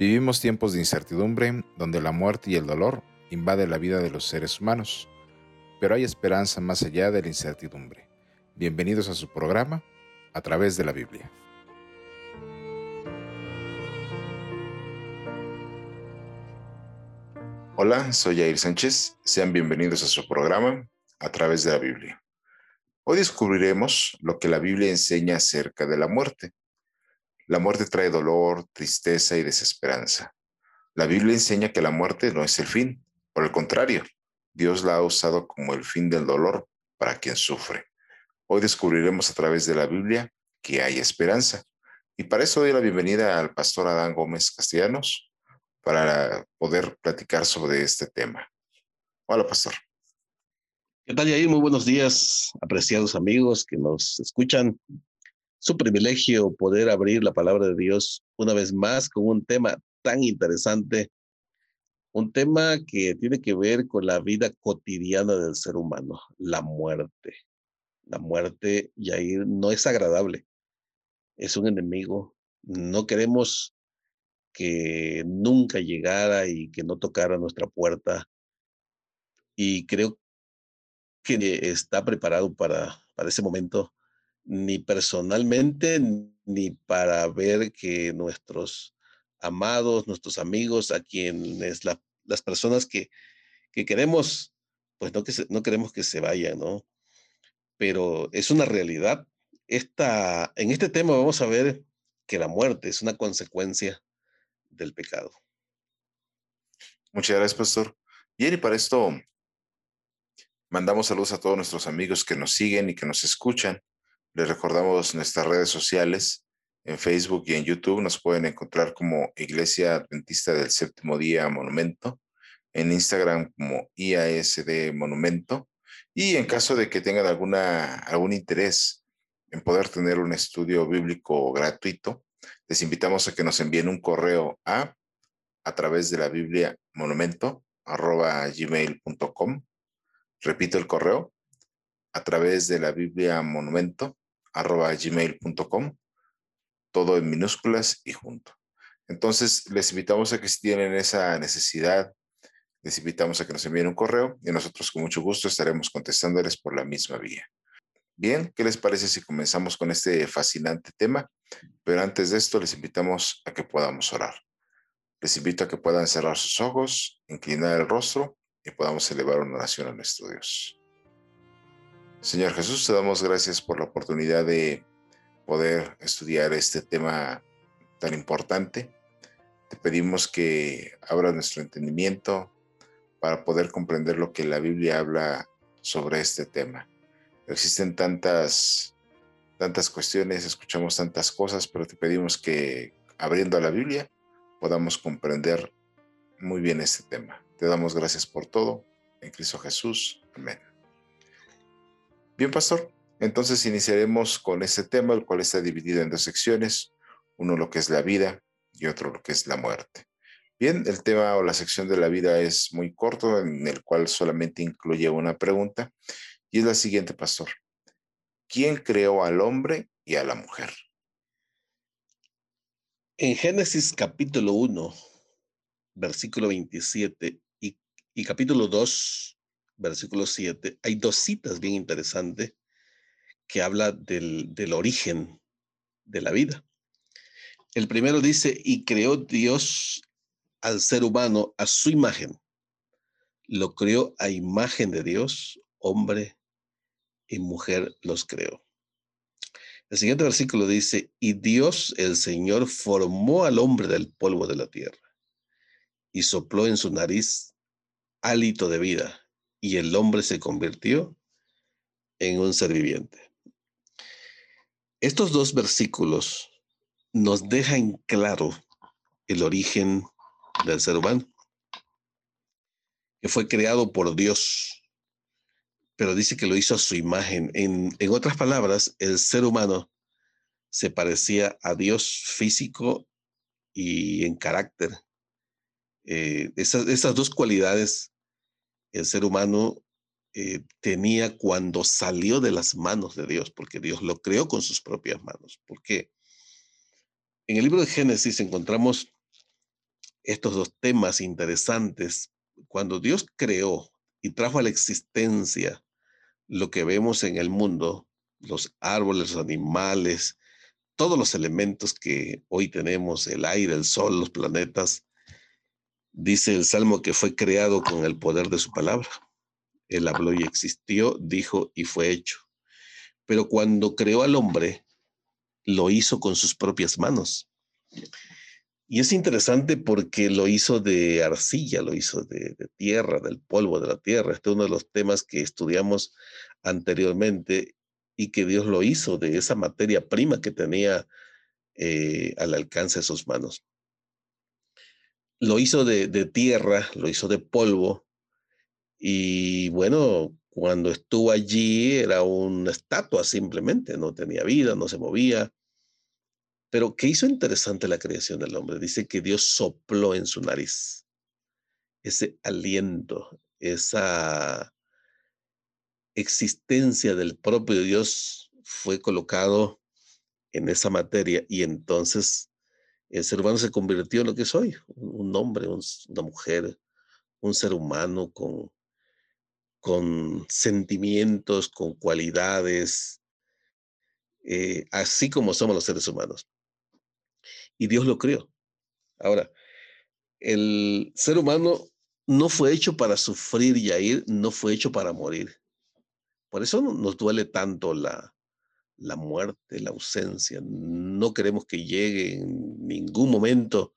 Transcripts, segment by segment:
Vivimos tiempos de incertidumbre donde la muerte y el dolor invaden la vida de los seres humanos, pero hay esperanza más allá de la incertidumbre. Bienvenidos a su programa a través de la Biblia. Hola, soy Jair Sánchez. Sean bienvenidos a su programa a través de la Biblia. Hoy descubriremos lo que la Biblia enseña acerca de la muerte. La muerte trae dolor, tristeza y desesperanza. La Biblia enseña que la muerte no es el fin, por el contrario, Dios la ha usado como el fin del dolor para quien sufre. Hoy descubriremos a través de la Biblia que hay esperanza. Y para eso doy la bienvenida al pastor Adán Gómez Castellanos para poder platicar sobre este tema. Hola, pastor. ¿Qué tal, Yair? Muy buenos días, apreciados amigos que nos escuchan su privilegio poder abrir la palabra de Dios una vez más con un tema tan interesante, un tema que tiene que ver con la vida cotidiana del ser humano, la muerte. La muerte, ahí no es agradable, es un enemigo. No queremos que nunca llegara y que no tocara nuestra puerta. Y creo que está preparado para, para ese momento ni personalmente, ni para ver que nuestros amados, nuestros amigos, a quienes las personas que, que queremos, pues no, que no queremos que se vayan, ¿no? Pero es una realidad. Esta, en este tema vamos a ver que la muerte es una consecuencia del pecado. Muchas gracias, pastor. Y para esto mandamos saludos a todos nuestros amigos que nos siguen y que nos escuchan. Les recordamos nuestras redes sociales. En Facebook y en YouTube nos pueden encontrar como Iglesia Adventista del Séptimo Día Monumento. En Instagram como IASD Monumento. Y en caso de que tengan alguna, algún interés en poder tener un estudio bíblico gratuito, les invitamos a que nos envíen un correo a a través de la Biblia monumento arroba gmail.com. Repito el correo, a través de la Biblia monumento arroba gmail.com, todo en minúsculas y junto. Entonces, les invitamos a que si tienen esa necesidad, les invitamos a que nos envíen un correo y nosotros con mucho gusto estaremos contestándoles por la misma vía. Bien, ¿qué les parece si comenzamos con este fascinante tema? Pero antes de esto, les invitamos a que podamos orar. Les invito a que puedan cerrar sus ojos, inclinar el rostro y podamos elevar una oración a nuestro Dios. Señor Jesús, te damos gracias por la oportunidad de poder estudiar este tema tan importante. Te pedimos que abra nuestro entendimiento para poder comprender lo que la Biblia habla sobre este tema. Existen tantas, tantas cuestiones, escuchamos tantas cosas, pero te pedimos que abriendo la Biblia podamos comprender muy bien este tema. Te damos gracias por todo. En Cristo Jesús. Amén. Bien, pastor. Entonces iniciaremos con este tema, el cual está dividido en dos secciones, uno lo que es la vida y otro lo que es la muerte. Bien, el tema o la sección de la vida es muy corto, en el cual solamente incluye una pregunta, y es la siguiente, pastor. ¿Quién creó al hombre y a la mujer? En Génesis capítulo 1, versículo 27 y, capítulo 2, versículo 7, hay dos citas bien interesantes que habla del, del origen de la vida. El primero dice, y creó Dios al ser humano a su imagen. Lo creó a imagen de Dios, hombre y mujer los creó. El siguiente versículo dice, y Dios el Señor formó al hombre del polvo de la tierra y sopló en su nariz hálito de vida y el hombre se convirtió en un ser viviente. Estos dos versículos nos dejan claro el origen del ser humano, que fue creado por Dios, pero dice que lo hizo a su imagen. En, en otras palabras, el ser humano se parecía a Dios físico y en carácter. Eh, esas, esas dos cualidades el ser humano eh, tenía cuando salió de las manos de Dios, porque Dios lo creó con sus propias manos. Porque en el libro de Génesis encontramos estos dos temas interesantes. Cuando Dios creó y trajo a la existencia lo que vemos en el mundo, los árboles, los animales, todos los elementos que hoy tenemos, el aire, el sol, los planetas, dice el Salmo que fue creado con el poder de su palabra. Él habló y existió, dijo y fue hecho. Pero cuando creó al hombre, lo hizo con sus propias manos. Y es interesante porque lo hizo de arcilla, lo hizo de, tierra, del polvo de la tierra. Este es uno de los temas que estudiamos anteriormente y que Dios lo hizo de esa materia prima que tenía eh, al alcance de sus manos. Lo hizo de, tierra, lo hizo de polvo. Y bueno, cuando estuvo allí era una estatua simplemente, no tenía vida, no se movía. Pero ¿qué hizo interesante la creación del hombre? Dice que Dios sopló en su nariz ese aliento, esa existencia del propio Dios fue colocado en esa materia y entonces el ser humano se convirtió en lo que soy, un hombre, una mujer, un ser humano con con sentimientos, con cualidades, eh, así como somos los seres humanos. Y Dios lo creó. Ahora, el ser humano no fue hecho para sufrir y ir, no fue hecho para morir. Por eso nos duele tanto la, la muerte, la ausencia. No queremos que llegue en ningún momento.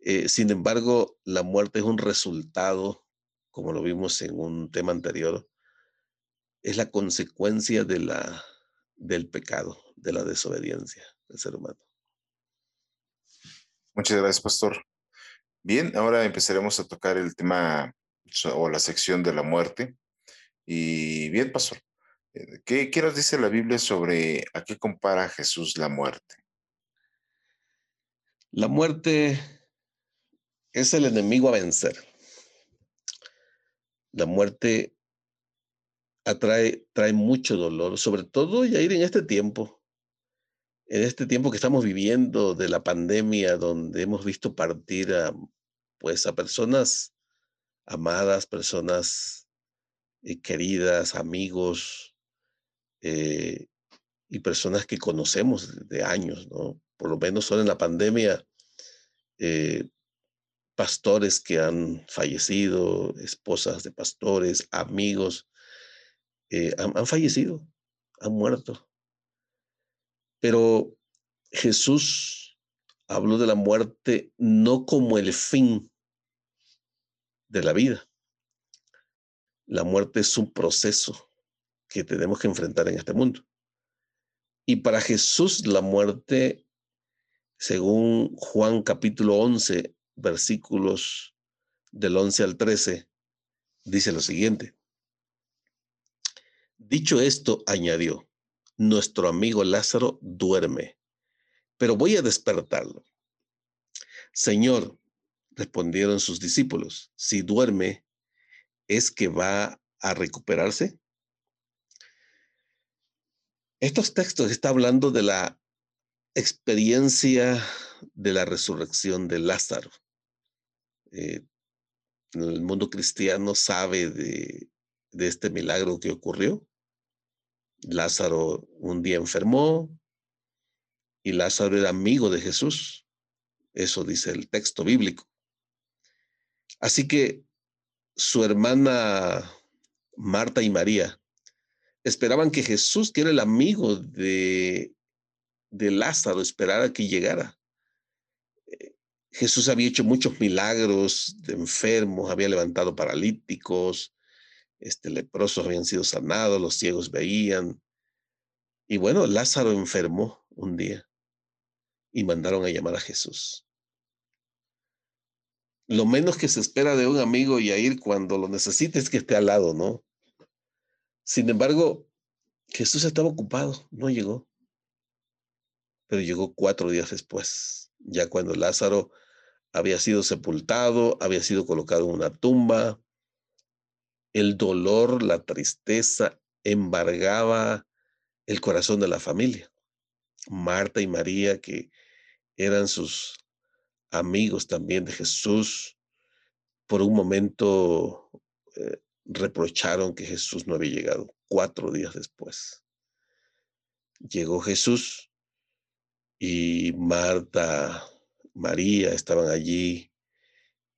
Eh, sin embargo, la muerte es un resultado como lo vimos en un tema anterior, es la consecuencia de la, del pecado, de la desobediencia del ser humano. Muchas gracias, pastor. Bien, ahora empezaremos a tocar el tema o la sección de la muerte. Y bien, pastor, ¿qué, ¿qué, nos dice la Biblia sobre a qué compara Jesús la muerte? La muerte es el enemigo a vencer. La muerte atrae, trae mucho dolor, sobre todo ya ir en este tiempo, en este tiempo que estamos viviendo de la pandemia, donde hemos visto partir a, pues, a personas amadas, personas eh, queridas, amigos, eh, y personas que conocemos de años, ¿no? Por lo menos solo en la pandemia, eh, pastores que han fallecido, esposas de pastores, amigos, eh, han, fallecido, han muerto. Pero Jesús habló de la muerte no como el fin de la vida. La muerte es un proceso que tenemos que enfrentar en este mundo. Y para Jesús la muerte, según Juan capítulo 11, versículos del 11 al 13, dice lo siguiente. Dicho esto, añadió, nuestro amigo Lázaro duerme, pero voy a despertarlo. Señor, respondieron sus discípulos, si duerme, ¿es que va a recuperarse? Estos textos está hablando de la experiencia de la resurrección de Lázaro. Eh, el mundo cristiano sabe de, de este milagro que ocurrió. Lázaro un día enfermó y Lázaro era amigo de Jesús. Eso dice el texto bíblico. Así que su hermana Marta y María esperaban que Jesús, que era el amigo de, de Lázaro, esperara que llegara. Jesús había hecho muchos milagros de enfermos, había levantado paralíticos, este, leprosos habían sido sanados, los ciegos veían. Y bueno, Lázaro enfermó un día y mandaron a llamar a Jesús. Lo menos que se espera de un amigo y a ir cuando lo necesite es que esté al lado, ¿no? Sin embargo, Jesús estaba ocupado, no llegó. Pero llegó cuatro días después, ya cuando Lázaro había sido sepultado, había sido colocado en una tumba. El dolor, la tristeza embargaba el corazón de la familia. Marta y María, que eran sus amigos también de Jesús, por un momento eh, reprocharon que Jesús no había llegado cuatro días después. Llegó Jesús y Marta, María estaban allí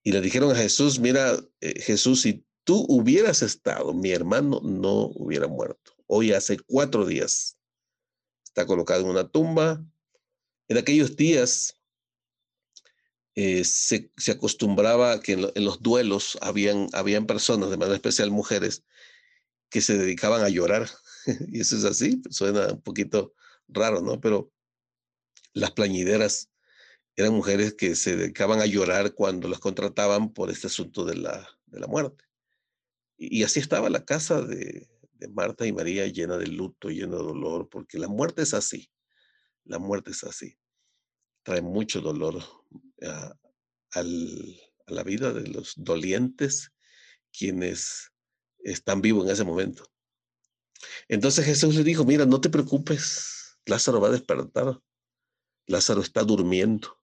y le dijeron a Jesús, mira, eh, Jesús, si tú hubieras estado, mi hermano no hubiera muerto. Hoy hace cuatro días. Está colocado en una tumba. En aquellos días eh, se, acostumbraba que en, los duelos habían, habían personas, de manera especial mujeres, que se dedicaban a llorar. y eso es así, suena un poquito raro, ¿no? Pero las plañideras eran mujeres que se dedicaban a llorar cuando las contrataban por este asunto de la, de la muerte. Y, así estaba la casa de, de Marta y María llena de luto, llena de dolor, porque la muerte es así. La muerte es así. Trae mucho dolor a, la vida de los dolientes, quienes están vivos en ese momento. Entonces Jesús le dijo, mira, no te preocupes, Lázaro va a despertar, Lázaro está durmiendo.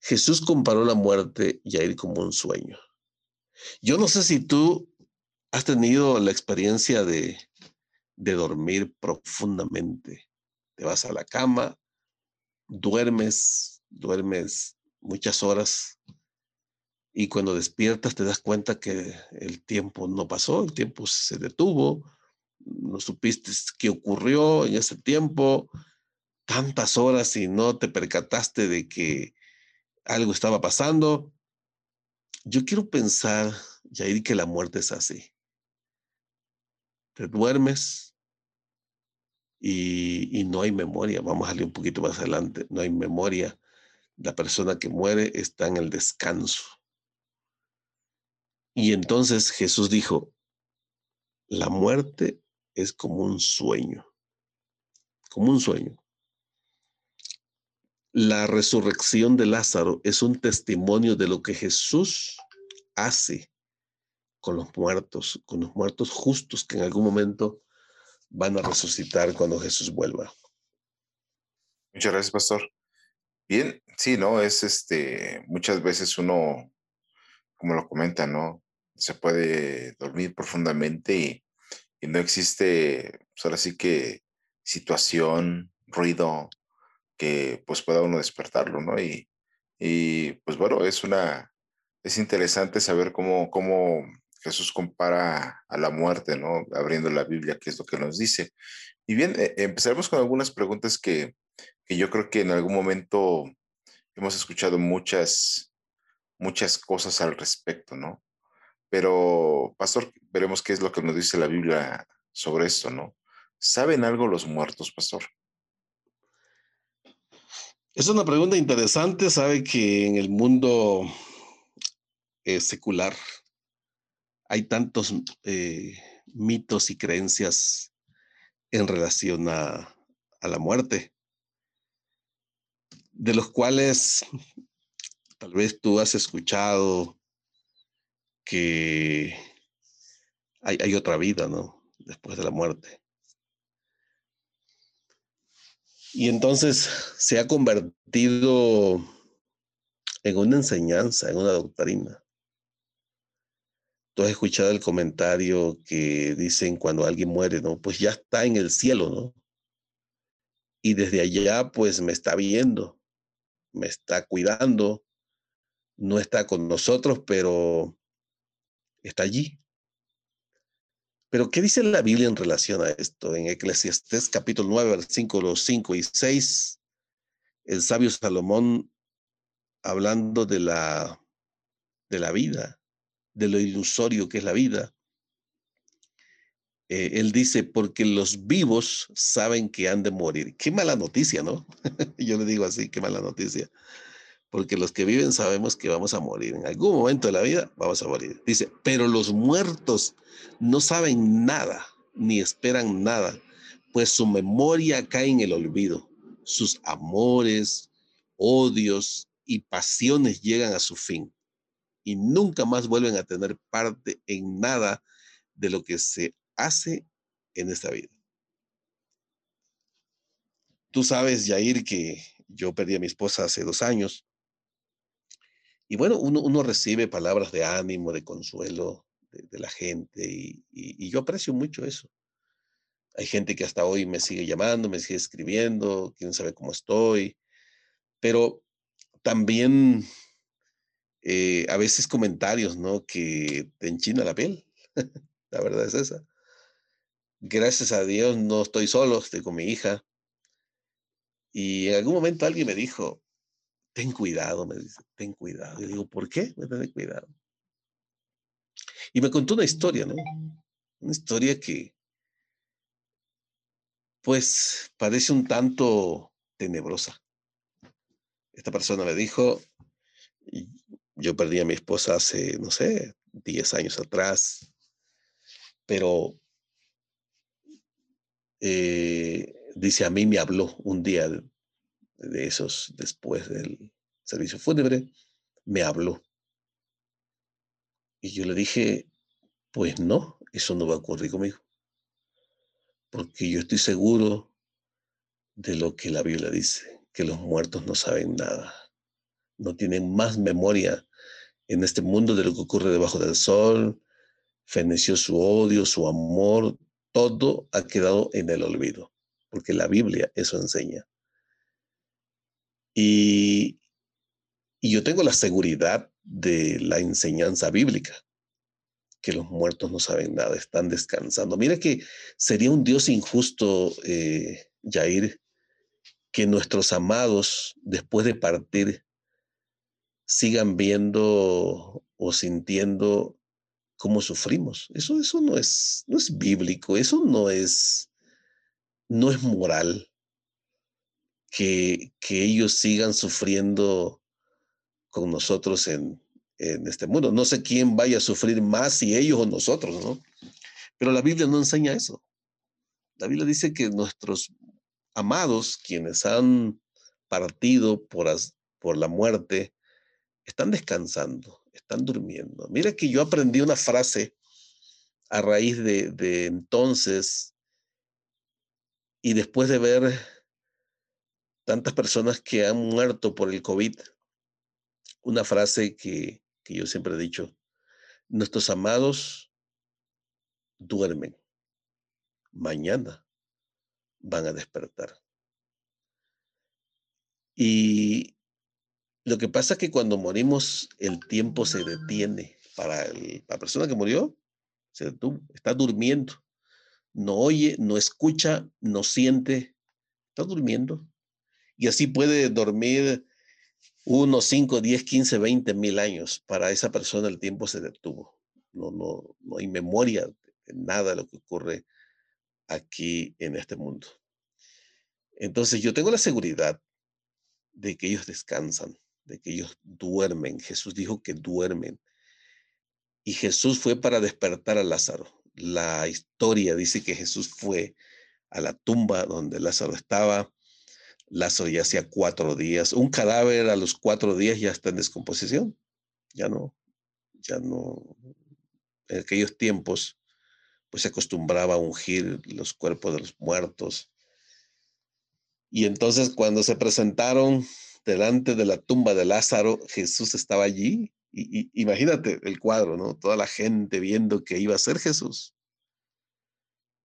Jesús comparó la muerte y a ir como un sueño. Yo no sé si tú has tenido la experiencia de, de dormir profundamente. Te vas a la cama, duermes duermes muchas horas y cuando despiertas te das cuenta que el tiempo no pasó, el tiempo se detuvo, no supiste qué ocurrió en ese tiempo, tantas horas y no te percataste de que algo estaba pasando. Yo quiero pensar, Jair, que la muerte es así. Te duermes y, no hay memoria. Vamos a leer un poquito más adelante. No hay memoria la persona que muere está en el descanso. Y entonces Jesús dijo, la muerte es como un sueño, como un sueño. La resurrección de Lázaro es un testimonio de lo que Jesús hace con los muertos, con los muertos justos que en algún momento van a resucitar cuando Jesús vuelva. Muchas gracias, pastor. Bien, sí, ¿no? Es este, muchas veces uno, como lo comenta, ¿no? Se puede dormir profundamente y, no existe, pues ahora sí que situación, ruido que pues pueda uno despertarlo, ¿no? Y, y pues bueno, es una, es interesante saber cómo, cómo Jesús compara a la muerte, ¿no? Abriendo la Biblia, que es lo que nos dice. Y bien, eh, empezaremos con algunas preguntas que, que yo creo que en algún momento hemos escuchado muchas, muchas cosas al respecto, ¿no? Pero, pastor, veremos qué es lo que nos dice la Biblia sobre esto, ¿no? ¿Saben algo los muertos, pastor? Es una pregunta interesante. Sabe que en el mundo eh, secular hay tantos eh, mitos y creencias en relación a la muerte de los cuales tal vez tú has escuchado que hay, otra vida, ¿no? Después de la muerte. Y entonces se ha convertido en una enseñanza, en una doctrina. Tú has escuchado el comentario que dicen cuando alguien muere, ¿no? Pues ya está en el cielo, ¿no? Y desde allá, pues me está viendo me está cuidando, no está con nosotros, pero está allí. Pero, ¿qué dice la Biblia en relación a esto? En Eclesiastés capítulo 9, versículos 5 y 6, el sabio Salomón, hablando de la, de la vida, de lo ilusorio que es la vida, eh, él dice, porque los vivos saben que han de morir. Qué mala noticia, ¿no? Yo le digo así, qué mala noticia. Porque los que viven sabemos que vamos a morir. En algún momento de la vida vamos a morir. Dice, pero los muertos no saben nada, ni esperan nada, pues su memoria cae en el olvido. Sus amores, odios y pasiones llegan a su fin y nunca más vuelven a tener parte en nada de lo que se hace en esta vida. Tú sabes, Jair, que yo perdí a mi esposa hace dos años Y bueno, uno, recibe palabras de ánimo, de consuelo de, la gente y, yo aprecio mucho eso. Hay gente que hasta hoy me sigue llamando, me sigue escribiendo, quién sabe cómo estoy, pero también eh, a veces comentarios, ¿no? Que te enchina la piel. la verdad es esa. Gracias a Dios no estoy solo, estoy con mi hija. Y en algún momento alguien me dijo, ten cuidado, me dice, ten cuidado. Y digo, ¿por qué? Me ten cuidado. Y me contó una historia, ¿no? Una historia que, pues, parece un tanto tenebrosa. Esta persona me dijo, yo perdí a mi esposa hace, no sé, 10 años atrás, pero eh, dice, a mí me habló un día de esos después del servicio fúnebre, me habló. Y yo le dije, pues no, eso no va a ocurrir conmigo. Porque yo estoy seguro de lo que la Biblia dice, que los muertos no saben nada, no tienen más memoria en este mundo de lo que ocurre debajo del sol, feneció su odio, su amor, todo ha quedado en el olvido, porque la Biblia eso enseña. Y, yo tengo la seguridad de la enseñanza bíblica, que los muertos no saben nada, están descansando. Mira que sería un Dios injusto, eh, Jair, que nuestros amados, después de partir, sigan viendo o sintiendo cómo sufrimos. Eso, eso no, es, no es bíblico, eso no es, no es moral que, ellos sigan sufriendo con nosotros en, en este mundo. No sé quién vaya a sufrir más, si ellos o nosotros, ¿no? Pero la Biblia no enseña eso. La Biblia dice que nuestros amados, quienes han partido por, por la muerte, están descansando, están durmiendo. Mira que yo aprendí una frase a raíz de, de entonces y después de ver tantas personas que han muerto por el COVID, una frase que, yo siempre he dicho, nuestros amados duermen, mañana van a despertar. Y lo que pasa es que cuando morimos el tiempo se detiene. Para la persona que murió, se está durmiendo. No oye, no escucha, no siente, está durmiendo y así puede dormir unos 5, 10, 15, 20 mil años. Para esa persona el tiempo se detuvo. No, no, no hay memoria de nada de lo que ocurre aquí en este mundo. Entonces yo tengo la seguridad de que ellos descansan, de que ellos duermen. Jesús dijo que duermen. Y Jesús fue para despertar a Lázaro. La historia dice que Jesús fue a la tumba donde Lázaro estaba Lázaro ya hacía cuatro días. Un cadáver a los cuatro días ya está en descomposición. Ya no, ya no. En aquellos tiempos, pues se acostumbraba a ungir los cuerpos de los muertos. Y entonces cuando se presentaron delante de la tumba de Lázaro, Jesús estaba allí. Y, imagínate el cuadro, ¿no? Toda la gente viendo que iba a ser Jesús.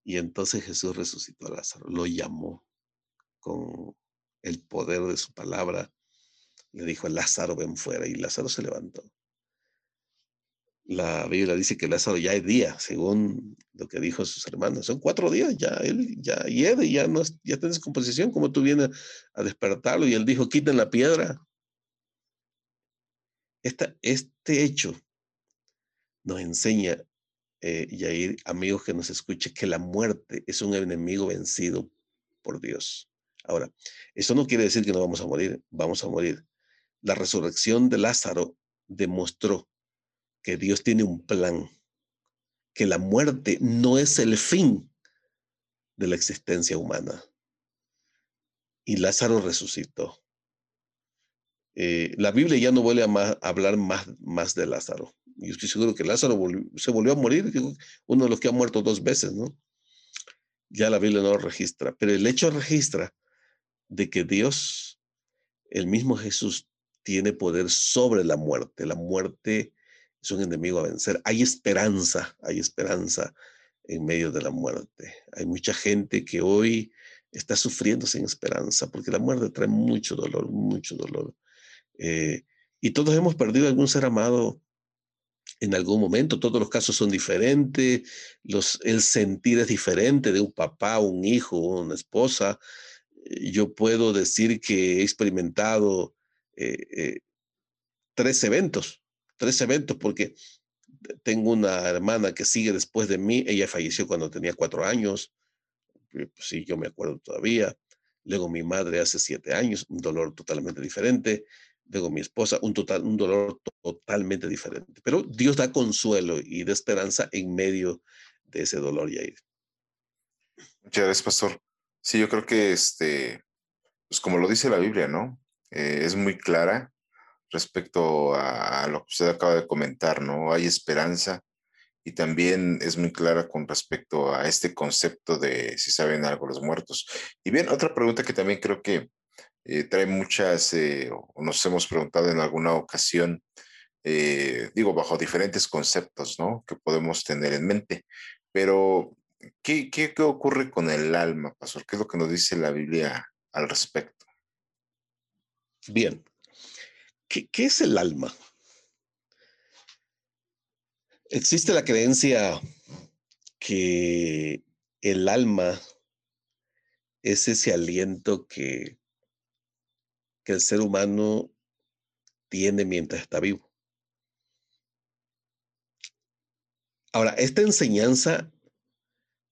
Y entonces Jesús resucitó a Lázaro, lo llamó con el poder de su palabra, le dijo Lázaro, ven fuera, y Lázaro se levantó. La Biblia dice que Lázaro ya es día, según lo que dijo sus hermanos. Son cuatro días, ya él ya hiede, ya no ya está en descomposición. como tú vienes a despertarlo? Y él dijo, quiten la piedra. Esta, este hecho nos enseña, eh, Yair, amigos que nos escuchen, que la muerte es un enemigo vencido por Dios. Ahora, eso no quiere decir que no vamos a morir, vamos a morir. La resurrección de Lázaro demostró Dios tiene un plan, que la muerte no es el fin de la existencia humana. Y Lázaro resucitó. Eh, la Biblia ya no vuelve a, hablar más, más de Lázaro. Yo estoy seguro que Lázaro se volvió a morir, uno de los que ha muerto dos veces, ¿no? Ya la Biblia no lo registra, pero el hecho registra de que Dios, el mismo Jesús, tiene poder sobre la muerte. La muerte es un enemigo a vencer. Hay esperanza, hay esperanza en medio de la muerte. Hay mucha gente que hoy está sufriendo sin esperanza, porque la muerte trae mucho dolor, mucho dolor. Eh, y todos hemos perdido algún ser amado en algún momento, todos los casos son diferentes, los, el sentir es diferente de un papá, un hijo, una esposa. Eh, yo puedo decir que he experimentado eh, tres eventos, tres eventos, porque tengo una hermana que sigue después de mí, ella falleció cuando tenía cuatro años, eh, pues sí, yo me acuerdo todavía. Luego mi madre hace siete años, un dolor totalmente diferente. Luego mi esposa, un, total, un dolor totalmente diferente. Pero Dios da consuelo y da esperanza en medio de ese dolor, Yair. Muchas gracias, pastor. Sí, yo creo que este, pues como lo dice la Biblia, ¿no? Eh, es muy clara respecto a, lo que usted acaba de comentar, ¿no? Hay esperanza y también es muy clara con respecto a este concepto de si saben algo los muertos. Y bien, otra pregunta que también creo que eh, trae muchas, eh, o nos hemos preguntado en alguna ocasión, eh, digo, bajo diferentes conceptos, ¿no? Que podemos tener en mente. Pero, ¿qué, qué, qué ocurre con el alma, pastor? ¿Qué es lo que nos dice la Biblia al respecto? Bien, ¿qué, es el alma? Existe la creencia que el alma es ese aliento que, que el ser humano tiene mientras está vivo. Ahora, esta enseñanza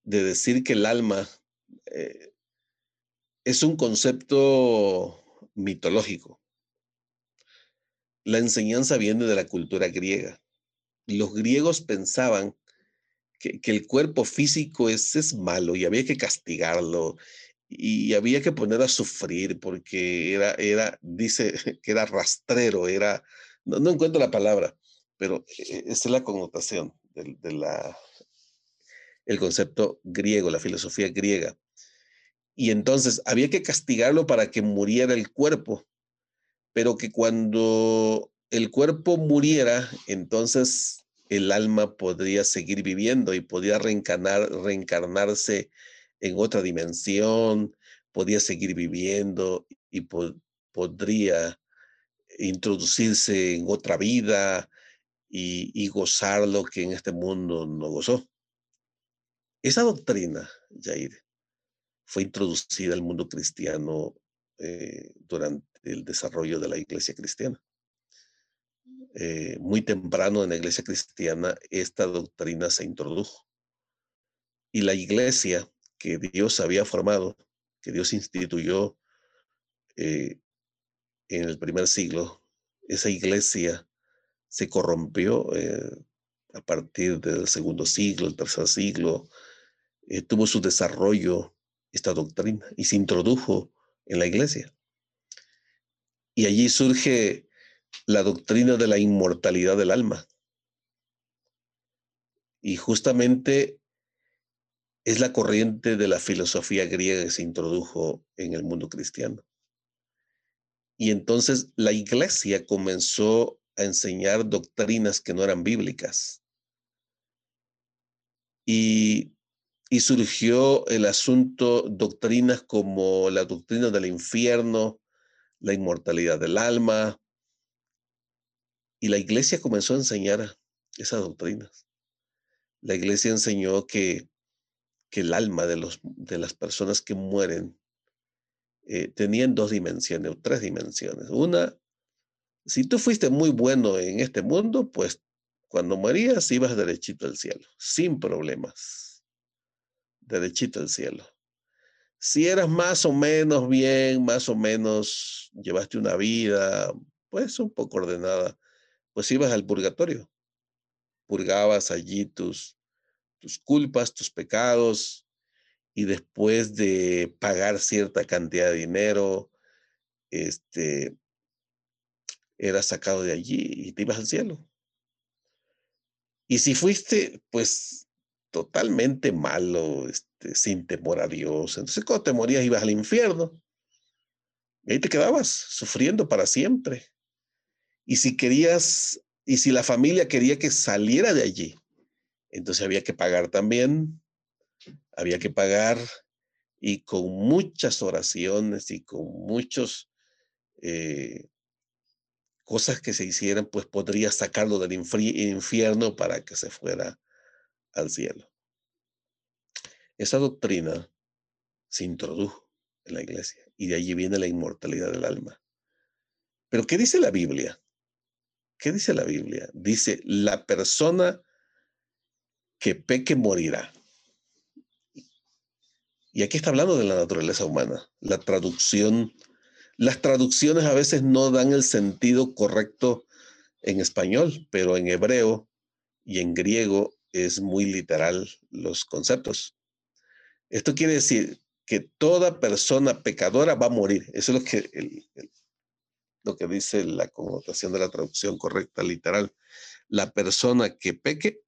de decir que el alma eh, es un concepto mitológico. La enseñanza viene de la cultura griega los griegos pensaban que, el cuerpo físico es, malo y había que castigarlo y había que poner a sufrir porque era, dice que era rastrero, era, no, encuentro la palabra, pero e, esa es la connotación de, la, el concepto griego, la filosofía griega. Y entonces había que castigarlo para que muriera el cuerpo, pero que cuando el cuerpo muriera, entonces el alma podría seguir viviendo y podría reencarnar, reencarnarse en otra dimensión, podría seguir viviendo y podría introducirse en otra vida y, gozar lo que en este mundo no gozó. Esa doctrina, Jair, fue introducida al mundo cristiano eh, durante el desarrollo de la iglesia cristiana. Eh, muy temprano en la iglesia cristiana esta doctrina se introdujo. Y la iglesia que Dios había formado, que Dios instituyó eh, en el primer siglo, esa iglesia se corrompió eh, a partir del segundo siglo, el tercer siglo, tuvo su desarrollo esta doctrina y se introdujo en la iglesia. Y allí surge la doctrina de la inmortalidad del alma. Y justamente es la corriente de la filosofía griega que se introdujo en el mundo cristiano. Y entonces la iglesia comenzó a enseñar doctrinas que no eran bíblicas. Y, y surgió el asunto, doctrinas como la doctrina del infierno, la inmortalidad del alma, y la iglesia comenzó a enseñar esas doctrinas. La iglesia enseñó que, que el alma de, los, de las personas que mueren eh, tenían dos dimensiones o tres dimensiones. Una, si tú fuiste muy bueno en este mundo, pues cuando morías ibas derechito al cielo, sin problemas. Derechito al cielo. Si eras más o menos bien, más o menos llevaste una vida, pues un poco ordenada, pues ibas al purgatorio. Purgabas allí tus, tus culpas, tus pecados, y después de pagar cierta cantidad de dinero, este, eras sacado de allí y te ibas al cielo. Y si fuiste, pues, totalmente malo, este, sin temor a Dios, entonces cuando te morías ibas al infierno. Y ahí te quedabas sufriendo para siempre Y si querías, y si la familia quería que saliera de allí, entonces había que pagar también, había que pagar y con muchas oraciones y con muchos eh, cosas que se hicieran, pues podría sacarlo del infierno para que se fuera al cielo. Esa doctrina se introdujo en la iglesia y de allí viene la inmortalidad del alma. Pero ¿qué dice la Biblia? ¿Qué dice la Biblia? Dice, la persona que peque morirá. Y aquí está hablando de la naturaleza humana. La traducción, las traducciones a veces no dan el sentido correcto en español, pero en hebreo y en griego es muy literal los conceptos. Esto quiere decir que toda persona pecadora va a morir. Eso es lo que, lo que dice la connotación de la traducción correcta, literal. La persona que peque,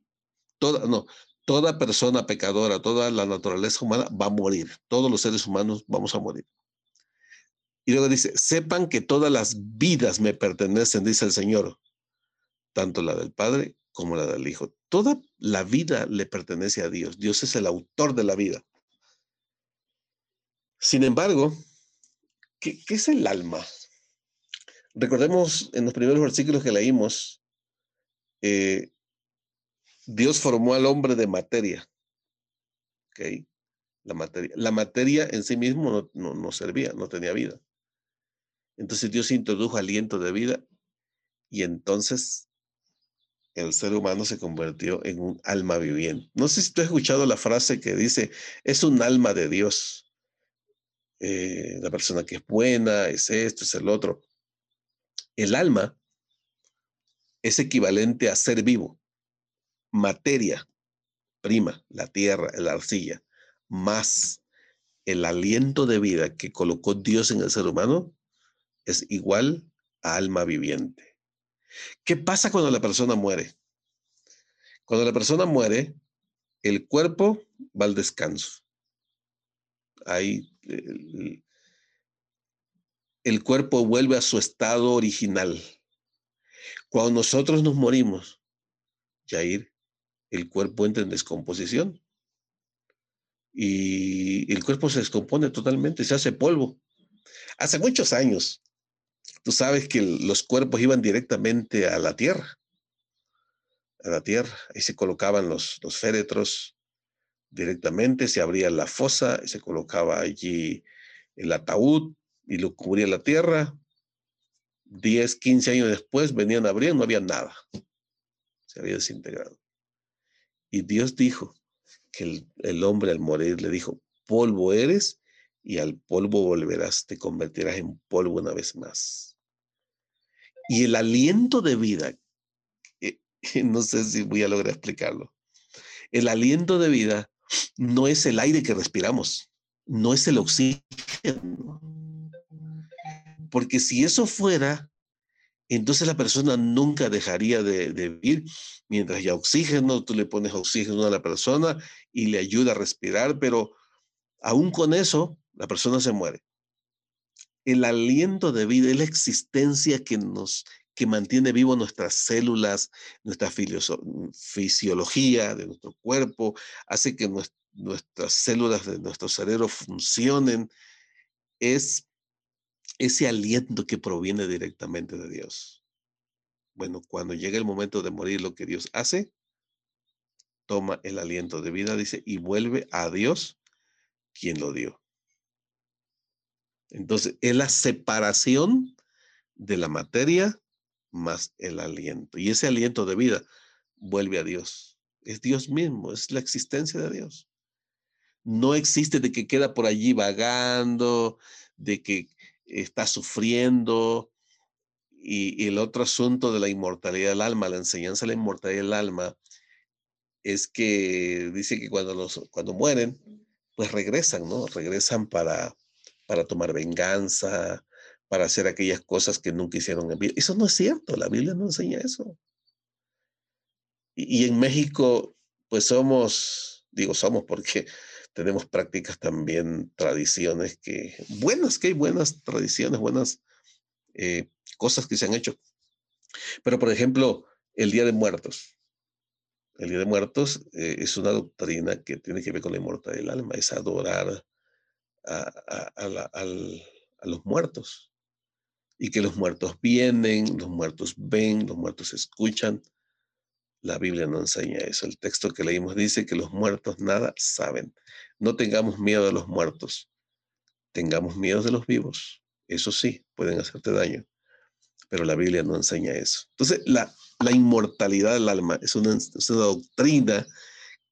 toda, no, toda persona pecadora, toda la naturaleza humana va a morir. Todos los seres humanos vamos a morir. Y luego dice, sepan que todas las vidas me pertenecen, dice el Señor, tanto la del Padre como la del Hijo. Toda la vida le pertenece a Dios. Dios es el autor de la vida. Sin embargo, ¿qué, es el alma? Recordemos en los primeros versículos que leímos, eh, Dios formó al hombre de materia. ¿Ok? La materia. La materia en sí mismo no, no servía, no tenía vida. Entonces Dios introdujo aliento de vida y entonces el ser humano se convirtió en un alma viviente. No sé si tú has escuchado la frase que dice, es un alma de Dios. Eh, la persona que es buena, es esto, es el otro. El alma es equivalente a ser vivo, materia prima, la tierra, la arcilla, más el aliento de vida que colocó Dios en el ser humano es igual a alma viviente. ¿Qué pasa cuando la persona muere? Cuando la persona muere, el cuerpo va al descanso. Ahí el, cuerpo vuelve a su estado original. Cuando nosotros nos morimos, Jair, el cuerpo entra en descomposición. Y el cuerpo se descompone totalmente, se hace polvo. Hace muchos años, tú sabes que los cuerpos iban directamente a la tierra. A la tierra. Ahí se colocaban los, féretros directamente, se abría la fosa, se colocaba allí el ataúd y lo cubría la tierra. 10, 15 años después venían a abrir, no había nada. Se había desintegrado. Y Dios dijo que el hombre al morir le dijo, polvo eres y al polvo volverás, te convertirás en polvo una vez más. Y el aliento de vida, no sé si voy a lograr explicarlo, el aliento de vida no es el aire que respiramos, no es el oxígeno. Porque si eso fuera, entonces la persona nunca dejaría de, vivir mientras haya oxígeno, tú le pones oxígeno a la persona y le ayuda a respirar, pero aún con eso, la persona se muere. El aliento de vida es la existencia que nos que mantiene vivo nuestras células, nuestra fisiología de nuestro cuerpo, hace que nuestras células de nuestro cerebro funcionen, es ese aliento que proviene directamente de Dios. Bueno, cuando llega el momento de morir, lo que Dios hace, toma el aliento de vida, dice, y vuelve a Dios quien lo dio. Entonces, es la separación de la materia más el aliento. Y ese aliento de vida vuelve a Dios. Es Dios mismo, es la existencia de Dios. No existe de que queda por allí vagando, de que está sufriendo. Y, el otro asunto de la inmortalidad del alma, la enseñanza de la inmortalidad del alma, es que dice que cuando, los, cuando mueren, pues regresan, ¿no? Regresan para, para tomar venganza, para hacer aquellas cosas que nunca hicieron en vida. Eso no es cierto, la Biblia no enseña eso. Y, en México, pues somos, digo somos porque tenemos prácticas también, tradiciones que, buenas, que hay buenas tradiciones, buenas eh, cosas que se han hecho. Pero, por ejemplo, el Día de Muertos. El Día de Muertos eh, es una doctrina que tiene que ver con la inmortalidad del alma, es adorar a, los muertos. Y que los muertos vienen, los muertos ven, los muertos escuchan. La Biblia no enseña eso. El texto que leímos dice que los muertos nada saben. No tengamos miedo de los muertos, tengamos miedo de los vivos. Eso sí, pueden hacerte daño, pero la Biblia no enseña eso. Entonces, la, la inmortalidad del alma es una, es una doctrina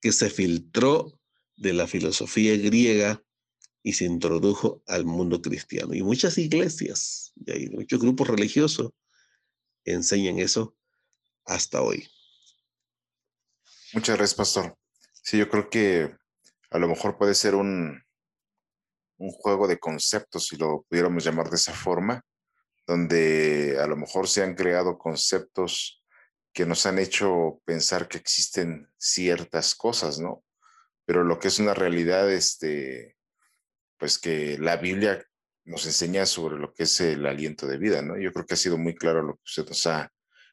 que se filtró de la filosofía griega y se introdujo al mundo cristiano. Y muchas iglesias y hay muchos grupos religiosos enseñan eso hasta hoy. Muchas gracias, pastor. Sí, yo creo que a lo mejor puede ser un, un juego de conceptos, si lo pudiéramos llamar de esa forma, donde a lo mejor se han creado conceptos que nos han hecho pensar que existen ciertas cosas, ¿no? Pero lo que es una realidad, este, pues que la Biblia nos enseña sobre lo que es el aliento de vida, ¿no? Yo creo que ha sido muy claro lo que usted nos ha,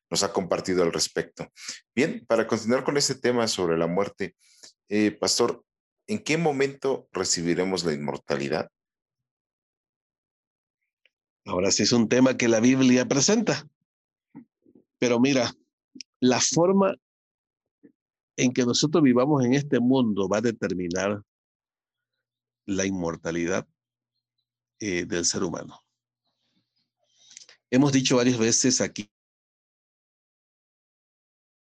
nos ha compartido al respecto. Bien, para continuar con este tema sobre la muerte, eh, Pastor, ¿en qué momento recibiremos la inmortalidad? Ahora sí es un tema que la Biblia presenta. Pero mira, la forma en que nosotros vivamos en este mundo va a determinar la inmortalidad eh, del ser humano. Hemos dicho varias veces aquí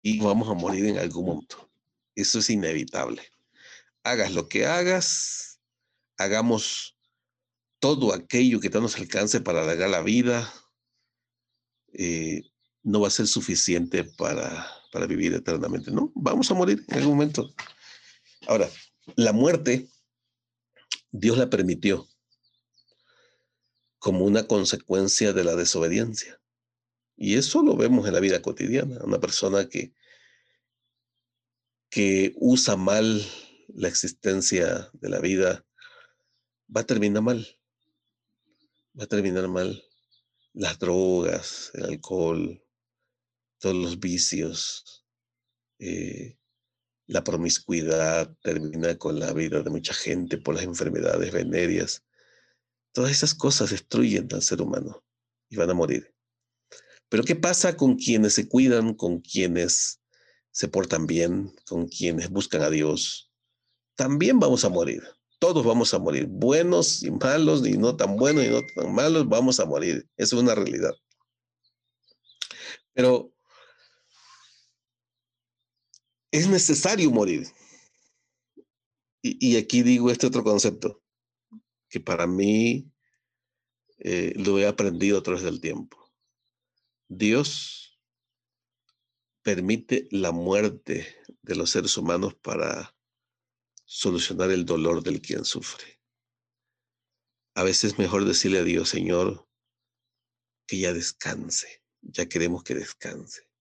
y vamos a morir en algún momento. Eso es inevitable. Hagas lo que hagas, hagamos todo aquello que nos alcance para alargar la vida, eh, no va a ser suficiente para, para vivir eternamente. No, vamos a morir en algún momento. Ahora, la muerte Dios la permitió como una consecuencia de la desobediencia. Y eso lo vemos en la vida cotidiana. Una persona que, que usa mal la existencia de la vida va a terminar mal. Va a terminar mal. Las drogas, el alcohol, todos los vicios, eh, la promiscuidad termina con la vida de mucha gente por las enfermedades venéreas. Todas esas cosas destruyen al ser humano y van a morir. Pero ¿qué pasa con quienes se cuidan, con quienes se portan bien, con quienes buscan a Dios? También vamos a morir. Todos vamos a morir. Buenos y malos, y no tan buenos y no tan malos, vamos a morir. Es una realidad. Pero es necesario morir. Y, aquí digo este otro concepto, que para mí eh, lo he aprendido a través del tiempo. Dios permite la muerte de los seres humanos para solucionar el dolor del quien sufre. A veces es mejor decirle a Dios, Señor, que ya descanse, ya queremos que descanse.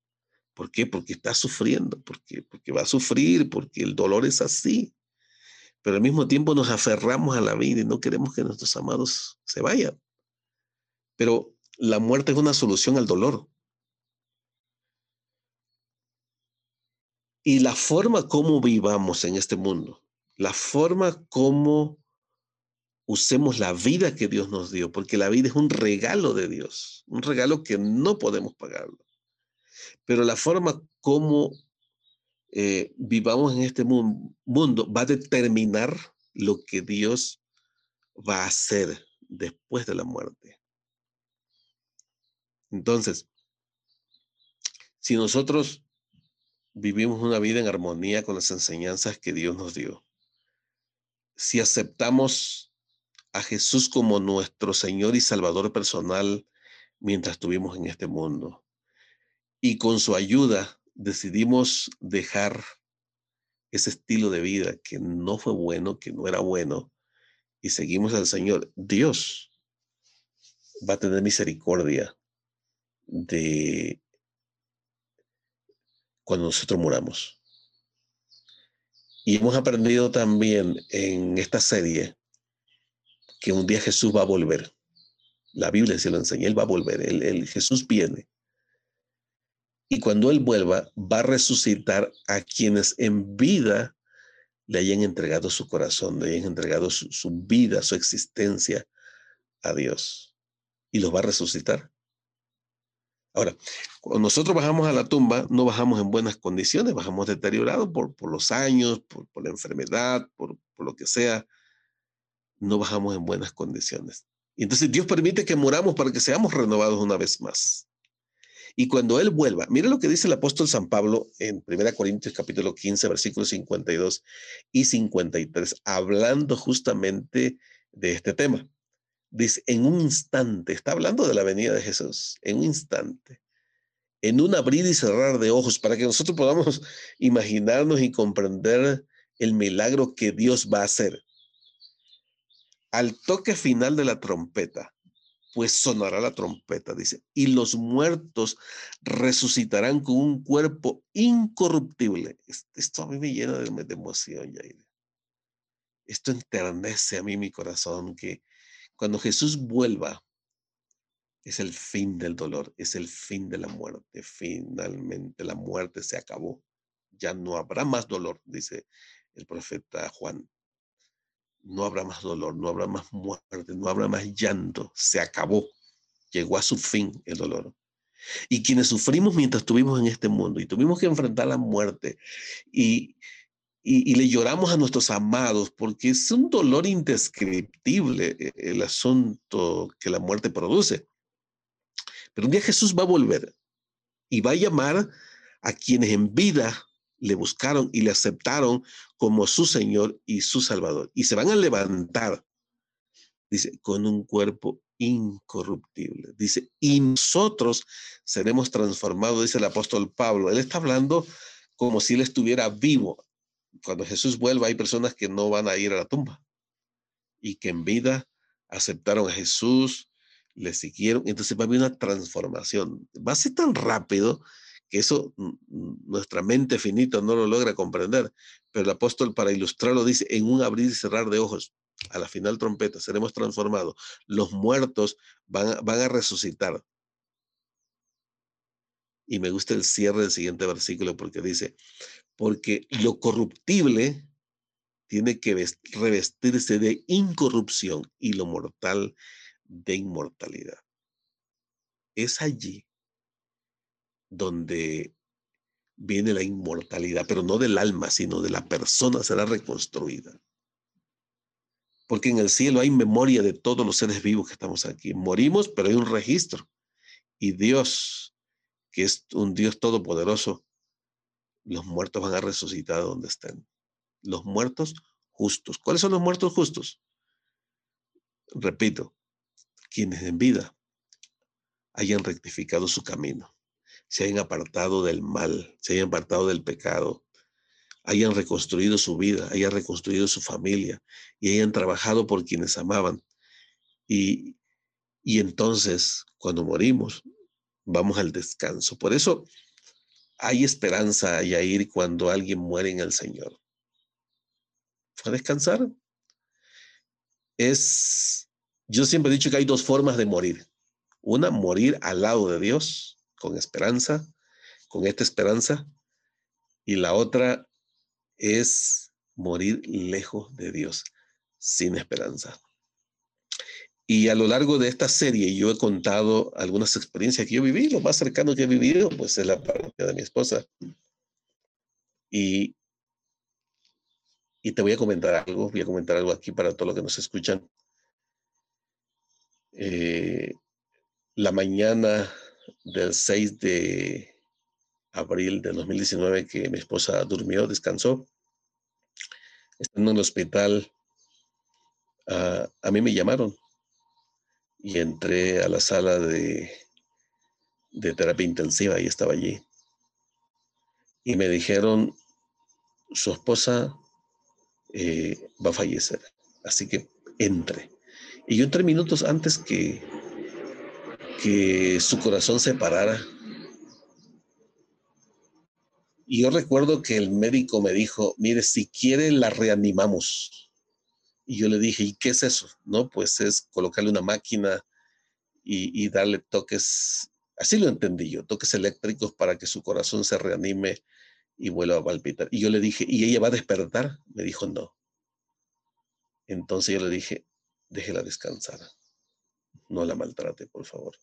¿Por qué? Porque está sufriendo, porque, porque va a sufrir, porque el dolor es así. Pero al mismo tiempo nos aferramos a la vida y no queremos que nuestros amados se vayan. Pero la muerte es una solución al dolor. Y la forma como vivamos en este mundo, la forma como usemos la vida que Dios nos dio, porque la vida es un regalo de Dios, un regalo que no podemos pagarlo. Pero la forma como eh, vivamos en este mundo va a determinar lo que Dios va a hacer después de la muerte. Entonces, si nosotros vivimos una vida en armonía con las enseñanzas que Dios nos dio, si aceptamos a Jesús como nuestro Señor y Salvador personal mientras estuvimos en este mundo, y con su ayuda decidimos dejar ese estilo de vida que no fue bueno, que no era bueno, y seguimos al Señor, Dios va a tener misericordia de cuando nosotros muramos. Y hemos aprendido también en esta serie que un día Jesús va a volver. La Biblia se lo enseña, Él va a volver, el Jesús viene Y cuando Él vuelva, va a resucitar a quienes en vida le hayan entregado su corazón, le hayan entregado su, vida, su existencia a Dios. Y los va a resucitar. Ahora, cuando nosotros bajamos a la tumba, no bajamos en buenas condiciones, bajamos deteriorados por, los años, por, la enfermedad, por, por, lo que sea. No bajamos en buenas condiciones. Y entonces Dios permite que muramos para que seamos renovados una vez más. Y cuando Él vuelva, mire lo que dice el apóstol San Pablo en 1 Corintios capítulo 15, versículos 52 y 53, hablando justamente de este tema. Dice, en un instante, está hablando de la venida de Jesús, en un instante, en un abrir y cerrar de ojos, para que nosotros podamos imaginarnos y comprender el milagro que Dios va a hacer. Al toque final de la trompeta, pues sonará la trompeta, dice, y los muertos resucitarán con un cuerpo incorruptible. Esto a mí me llena de, emoción, Yair. Esto enternece a mí mi corazón, que cuando Jesús vuelva, es el fin del dolor, es el fin de la muerte. Finalmente la muerte se acabó. Ya no habrá más dolor, dice el profeta Juan no habrá más dolor, no habrá más muerte, no habrá más llanto, se acabó, llegó a su fin el dolor. Y quienes sufrimos mientras estuvimos en este mundo y tuvimos que enfrentar la muerte y, y, le lloramos a nuestros amados porque es un dolor indescriptible eh, el asunto que la muerte produce. Pero un día Jesús va a volver y va a llamar a quienes en vida le buscaron y le aceptaron como su Señor y su Salvador. Y se van a levantar, dice, con un cuerpo incorruptible. Dice, y nosotros seremos transformados, dice el apóstol Pablo. Él está hablando como si él estuviera vivo. Cuando Jesús vuelva, hay personas que no van a ir a la tumba y que en vida aceptaron a Jesús, le siguieron. Entonces va a haber una transformación. Va a ser tan rápido que eso nuestra mente finita no lo logra comprender, pero el apóstol para ilustrarlo dice, en un abrir y cerrar de ojos, a la final trompeta, seremos transformados, los muertos van, van a resucitar. Y me gusta el cierre del siguiente versículo porque dice, porque lo corruptible tiene que revestirse de incorrupción y lo mortal de inmortalidad. Es allí donde viene la inmortalidad, pero no del alma, sino de la persona será reconstruida. Porque en el cielo hay memoria de todos los seres vivos que estamos aquí. Morimos, pero hay un registro. Y Dios, que es un Dios todopoderoso, los muertos van a resucitar donde estén. Los muertos justos. ¿Cuáles son los muertos justos? Repito, quienes en vida hayan rectificado su camino se hayan apartado del mal, se hayan apartado del pecado, hayan reconstruido su vida, hayan reconstruido su familia y hayan trabajado por quienes amaban. Y, y entonces, cuando morimos, vamos al descanso. Por eso hay esperanza, ir cuando alguien muere en el Señor. ¿Fue a descansar? Es, yo siempre he dicho que hay dos formas de morir. Una, morir al lado de Dios con esperanza, con esta esperanza, y la otra es morir lejos de Dios, sin esperanza. Y a lo largo de esta serie yo he contado algunas experiencias que yo viví, lo más cercano que he vivido, pues es la parte de mi esposa. Y, y te voy a comentar algo, voy a comentar algo aquí para todos los que nos escuchan. Eh, la mañana del 6 de abril de 2019 que mi esposa durmió, descansó. Estando en el hospital, ah, a mí me llamaron y entré a la sala de, de terapia intensiva y estaba allí. Y me dijeron, su esposa eh, va a fallecer, así que entre. Y yo entré minutos antes que, que su corazón se parara. Y yo recuerdo que el médico me dijo, mire, si quiere la reanimamos. Y yo le dije, ¿y qué es eso? No, pues es colocarle una máquina y, darle toques Así lo entendí yo, toques eléctricos para que su corazón se reanime y vuelva a palpitar. Y yo le dije, ¿y ella va a despertar? Me dijo, no. Entonces yo le dije, déjela descansar. No la maltrate, por favor.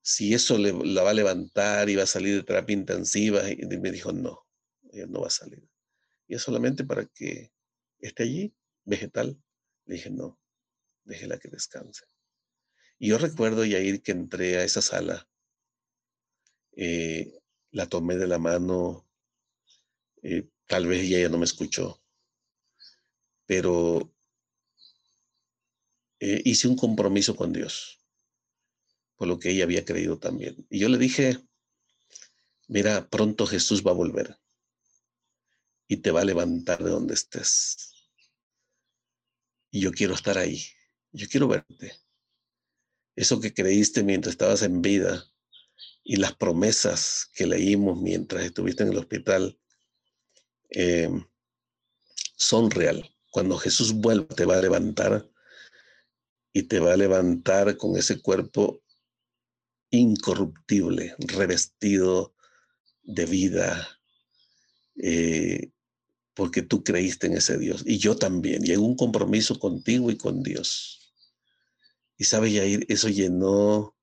Si eso la va a levantar y va a salir de terapia intensiva, y me dijo, no, ella no va a salir. Y es solamente para que esté allí, vegetal. Le dije, no, déjela que descanse. Y yo recuerdo, Yair, que entré a esa sala, eh, la tomé de la mano, eh, tal vez ella ya no me escuchó, pero eh, hice un compromiso con Dios, por lo que ella había creído también. Y yo le dije, mira, pronto Jesús va a volver y te va a levantar de donde estés. Y yo quiero estar ahí, yo quiero verte. Eso que creíste mientras estabas en vida y las promesas que leímos mientras estuviste en el hospital eh, son real. Cuando Jesús vuelva te va a levantar y te va a levantar con ese cuerpo incorruptible, revestido de vida, eh, porque tú creíste en ese Dios. Y yo también, y en un compromiso contigo y con Dios. Y sabes, Yair, eso llenó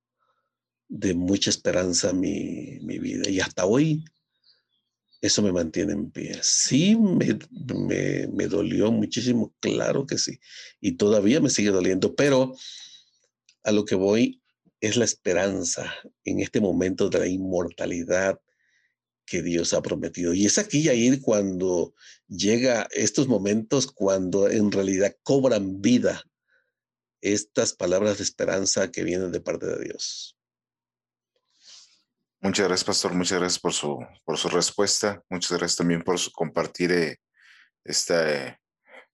de mucha esperanza mi, mi vida. Y hasta hoy eso me mantiene en pie. Sí, me, me, me, dolió muchísimo, claro que sí. Y todavía me sigue doliendo, pero a lo que voy es la esperanza en este momento de la inmortalidad que Dios ha prometido. Y es aquí, Yair, cuando llega estos momentos, cuando en realidad cobran vida estas palabras de esperanza que vienen de parte de Dios. Muchas gracias, pastor. Muchas gracias por su, por su respuesta. Muchas gracias también por su compartir eh, esta,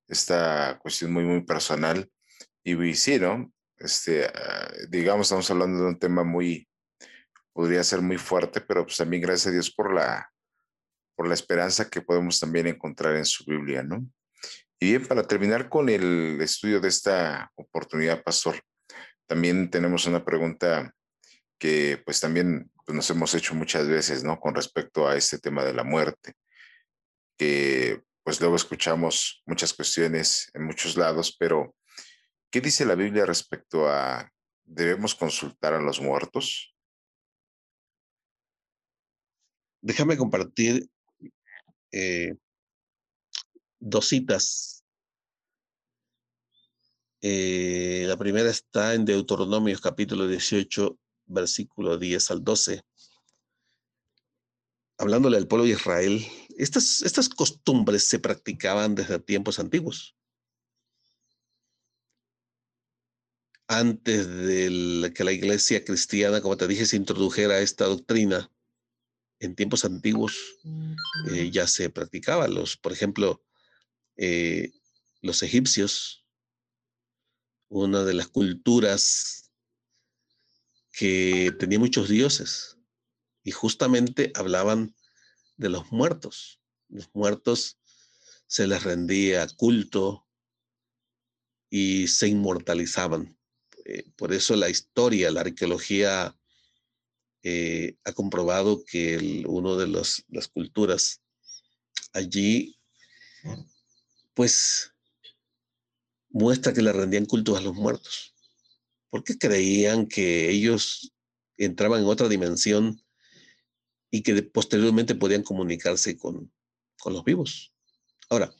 esta cuestión muy, muy personal. Y, sí, ¿no? Este, ah, digamos, estamos hablando de un tema muy, podría ser muy fuerte, pero pues también gracias a Dios por la, por la esperanza que podemos también encontrar en su Biblia, ¿no? Y bien, para terminar con el estudio de esta oportunidad, pastor, también tenemos una pregunta que pues también pues, nos hemos hecho muchas veces, ¿no? Con respecto a este tema de la muerte, que pues luego escuchamos muchas cuestiones en muchos lados, pero ¿qué dice la Biblia respecto a debemos consultar a los muertos? Déjame compartir eh, dos citas. Eh, la primera está en Deuteronomios capítulo 18, versículo 10 al 12, hablándole al pueblo de Israel, estas, estas costumbres se practicaban desde tiempos antiguos. Antes de que la iglesia cristiana, como te dije, se introdujera esta doctrina, en tiempos antiguos eh, ya se practicaba. Los, por ejemplo, eh, los egipcios, una de las culturas que tenía muchos dioses y justamente hablaban de los muertos. Los muertos se les rendía culto y se inmortalizaban. Eh, por eso la historia, la arqueología eh, ha comprobado que uno de las culturas allí, pues, muestra que le rendían culto a los muertos porque creían que ellos entraban en otra dimensión y que posteriormente podían comunicarse con, con los vivos. Ahora,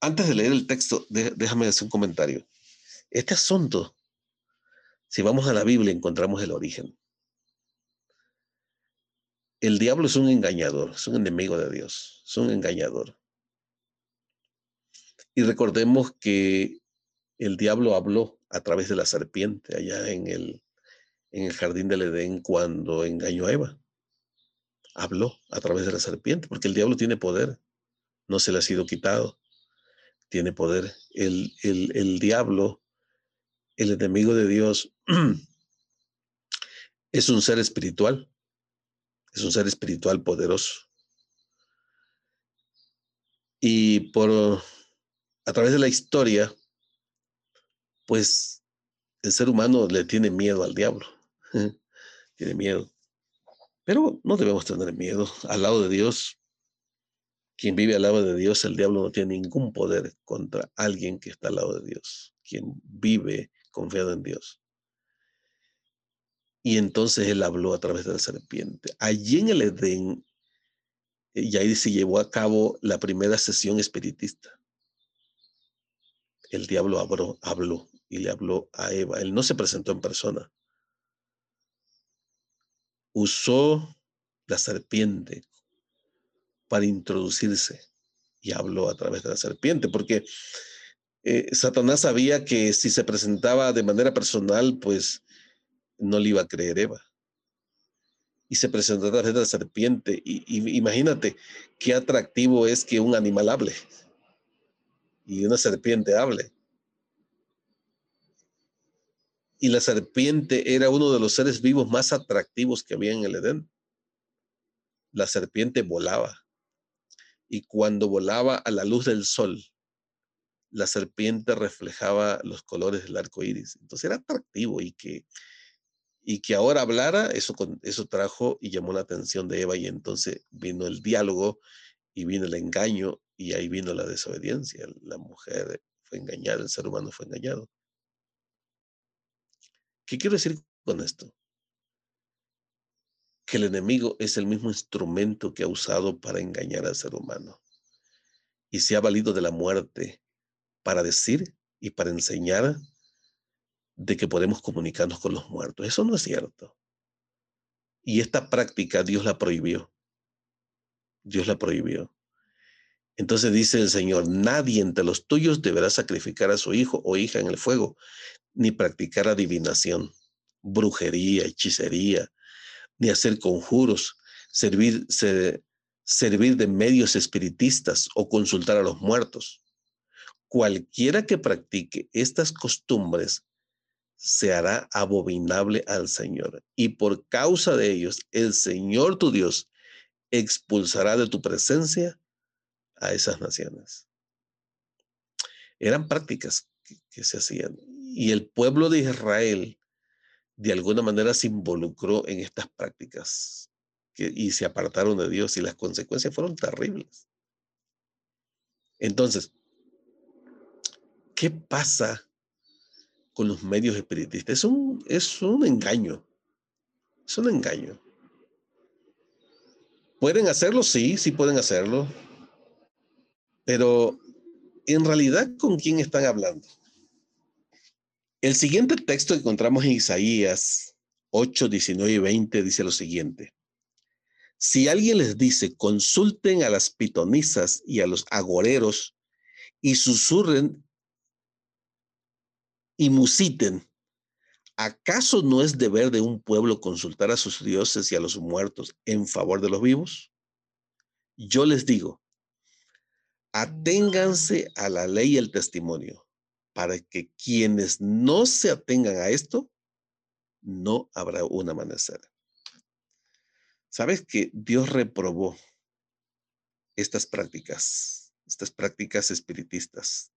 antes de leer el texto, déjame hacer un comentario. Este asunto, si vamos a la Biblia, encontramos el origen. El diablo es un engañador, es un enemigo de Dios, es un engañador. Y recordemos que el diablo habló a través de la serpiente allá en el, en el jardín del Edén cuando engañó a Eva. Habló a través de la serpiente, porque el diablo tiene poder, no se le ha sido quitado, tiene poder. El, el, el diablo, el enemigo de Dios, es un ser espiritual, es un ser espiritual poderoso. Y por a través de la historia, pues el ser humano le tiene miedo al diablo. tiene miedo. Pero no debemos tener miedo. Al lado de Dios, quien vive al lado de Dios, el diablo no tiene ningún poder contra alguien que está al lado de Dios, quien vive confiado en Dios. Y entonces él habló a través de la serpiente. Allí en el Edén, eh, y ahí se llevó a cabo la primera sesión espiritista. El diablo habló, habló y le habló a Eva. Él no se presentó en persona. Usó la serpiente para introducirse y habló a través de la serpiente, porque eh, Satanás sabía que si se presentaba de manera personal, pues no le iba a creer Eva. Y se presentó a través de la serpiente. Y, imagínate qué atractivo es que un animal hable y una serpiente hable. Y la serpiente era uno de los seres vivos más atractivos que había en el Edén. La serpiente volaba. Y cuando volaba a la luz del sol, la serpiente reflejaba los colores del arco iris. Entonces era atractivo y que, y que ahora hablara, eso, eso trajo y llamó la atención de Eva. Y entonces vino el diálogo y vino el engaño y ahí vino la desobediencia. La mujer fue engañada, el ser humano fue engañado. ¿Qué quiero decir con esto? Que el enemigo es el mismo instrumento que ha usado para engañar al ser humano y se ha valido de la muerte para decir y para enseñar de que podemos comunicarnos con los muertos. Eso no es cierto. Y esta práctica Dios la prohibió. Dios la prohibió. Entonces dice el Señor, nadie entre los tuyos deberá sacrificar a su hijo o hija en el fuego, ni practicar adivinación, brujería, hechicería, ni hacer conjuros, servir, servir de medios espiritistas o consultar a los muertos. Cualquiera que practique estas costumbres se hará abominable al Señor. Y por causa de ellos, el Señor tu Dios expulsará de tu presencia a esas naciones. Eran prácticas que, se hacían. Y el pueblo de Israel, de alguna manera, se involucró en estas prácticas y se apartaron de Dios y las consecuencias fueron terribles. Entonces, ¿qué pasa con los medios espiritistas? Es un, es un engaño. Es un engaño. ¿Pueden hacerlo? Sí, sí pueden hacerlo. Pero en realidad, ¿con quién están hablando? El siguiente texto que encontramos en Isaías 8, 19 y 20 dice lo siguiente. Si alguien les dice, consulten a las pitonisas y a los agoreros y susurren y musiten, ¿acaso no es deber de un pueblo consultar a sus dioses y a los muertos en favor de los vivos? Yo les digo, aténganse a la ley y el testimonio para que quienes no se atengan a esto, no habrá un amanecer. ¿Sabes que Dios reprobó estas prácticas, estas prácticas espiritistas?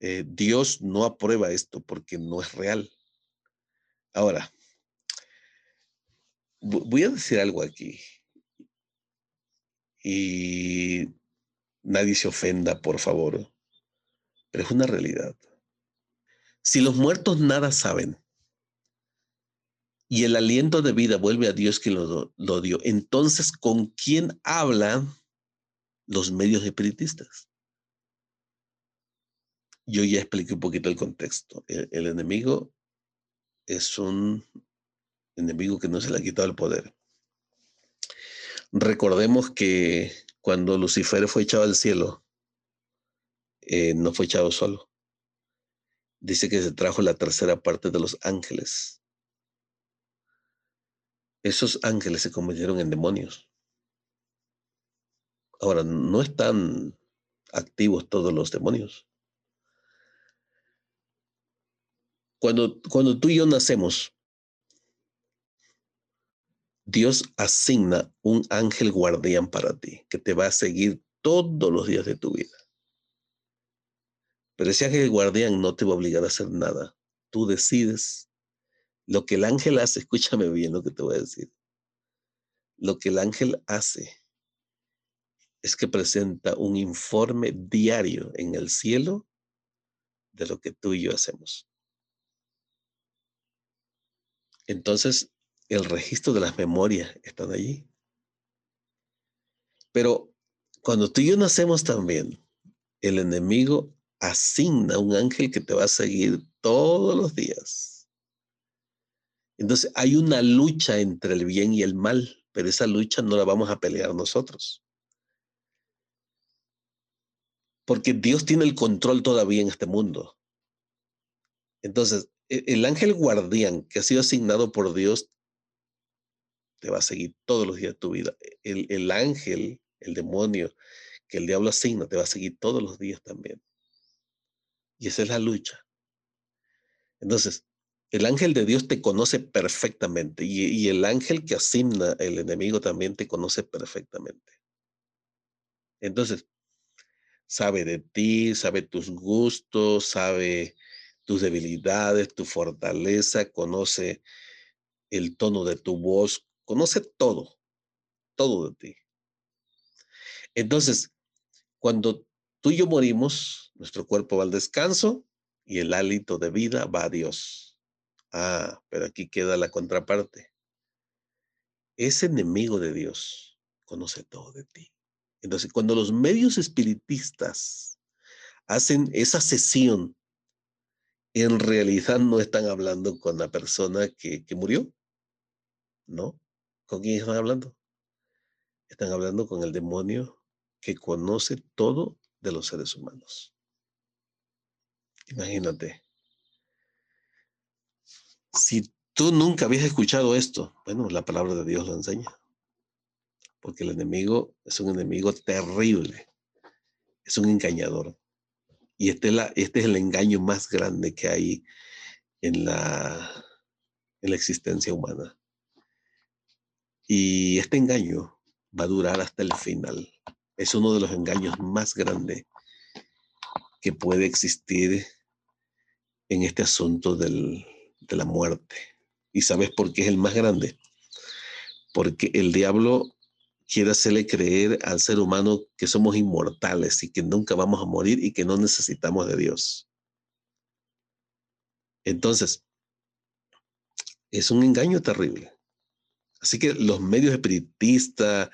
Eh, Dios no aprueba esto porque no es real. Ahora, voy a decir algo aquí. Y nadie se ofenda, por favor pero es una realidad. Si los muertos nada saben y el aliento de vida vuelve a Dios que lo, lo dio, entonces ¿con quién hablan los medios espiritistas? Yo ya expliqué un poquito el contexto. El, el enemigo es un enemigo que no se le ha quitado el poder. Recordemos que cuando Lucifer fue echado al cielo, eh, no fue echado solo. Dice que se trajo la tercera parte de los ángeles. Esos ángeles se convirtieron en demonios. Ahora, no están activos todos los demonios. Cuando, cuando tú y yo nacemos, Dios asigna un ángel guardián para ti que te va a seguir todos los días de tu vida. Pero ese ángel guardián no te va a obligar a hacer nada. Tú decides Lo que el ángel hace, escúchame bien lo que te voy a decir. Lo que el ángel hace es que presenta un informe diario en el cielo de lo que tú y yo hacemos. Entonces, el registro de las memorias están allí. Pero cuando tú y yo nacemos también, el enemigo asigna un ángel que te va a seguir todos los días. Entonces hay una lucha entre el bien y el mal, pero esa lucha no la vamos a pelear nosotros. Porque Dios tiene el control todavía en este mundo. Entonces, e, el ángel guardián que ha sido asignado por Dios te va a seguir todos los días de tu vida. El, el ángel, el demonio que el diablo asigna, te va a seguir todos los días también. Y esa es la lucha. Entonces, el ángel de Dios te conoce perfectamente y, y, el ángel que asigna el enemigo también te conoce perfectamente. Entonces, sabe de ti, sabe tus gustos, sabe tus debilidades, tu fortaleza, conoce el tono de tu voz, conoce todo, todo de ti. Entonces, cuando tú y yo morimos, nuestro cuerpo va al descanso y el hálito de vida va a Dios. Ah, pero aquí queda la contraparte. Ese enemigo de Dios conoce todo de ti. Entonces, cuando los medios espiritistas hacen esa sesión en realidad no están hablando con la persona que, murió. ¿No? ¿Con quién están hablando? Están hablando con el demonio que conoce todo de los seres humanos. Imagínate. Si tú nunca habías escuchado esto, bueno, la palabra de Dios lo enseña. Porque el enemigo es un enemigo terrible. Es un engañador. Y este es, este es el engaño más grande que hay en la existencia humana. Y este engaño va a durar hasta el final. Es uno de los engaños más grandes que puede existir en este asunto del, de la muerte. ¿Y sabes por qué es el más grande? Porque el diablo quiere hacerle creer al ser humano que somos inmortales y que nunca vamos a morir y que no necesitamos de Dios. Entonces, es un engaño terrible. Así que los medios espiritistas,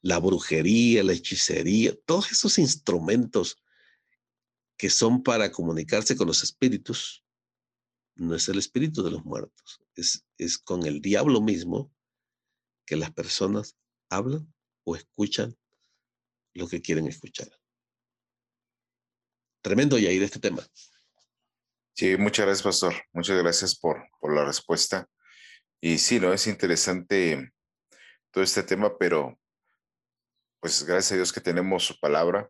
la brujería, la hechicería, todos esos instrumentos que son para comunicarse con los espíritus, no es el espíritu de los muertos, es, es con el diablo mismo que las personas hablan o escuchan lo que quieren escuchar. Tremendo, Yair, este tema. Sí, muchas gracias, pastor. Muchas gracias por, por la respuesta. Y sí, no es interesante todo este tema, pero pues gracias a Dios que tenemos su palabra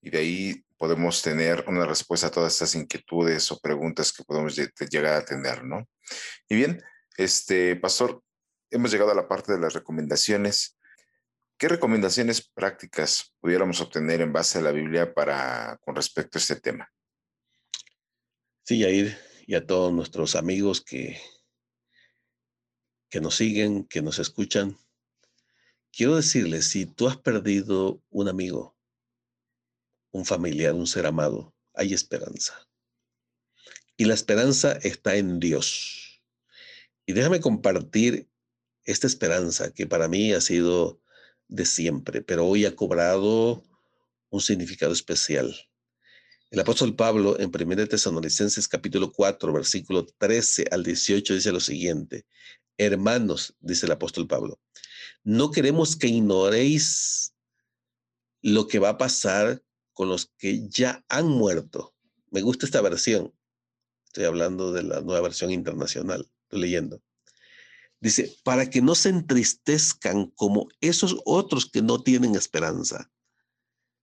y de ahí podemos tener una respuesta a todas estas inquietudes o preguntas que podemos llegar a tener, ¿no? Y bien, este pastor, hemos llegado a la parte de las recomendaciones. ¿Qué recomendaciones prácticas pudiéramos obtener en base a la Biblia para con respecto a este tema? Sí, Yair, y a todos nuestros amigos que, que nos siguen, que nos escuchan. Quiero decirles, si tú has perdido un amigo, un familiar, un ser amado, hay esperanza. Y la esperanza está en Dios. Y déjame compartir esta esperanza que para mí ha sido de siempre, pero hoy ha cobrado un significado especial. El apóstol Pablo en 1 Tesalonicenses capítulo 4, versículo 13 al 18 dice lo siguiente, hermanos, dice el apóstol Pablo, no queremos que ignoréis lo que va a pasar con los que ya han muerto. Me gusta esta versión. Estoy hablando de la nueva versión internacional. Estoy leyendo. Dice, para que no se entristezcan como esos otros que no tienen esperanza.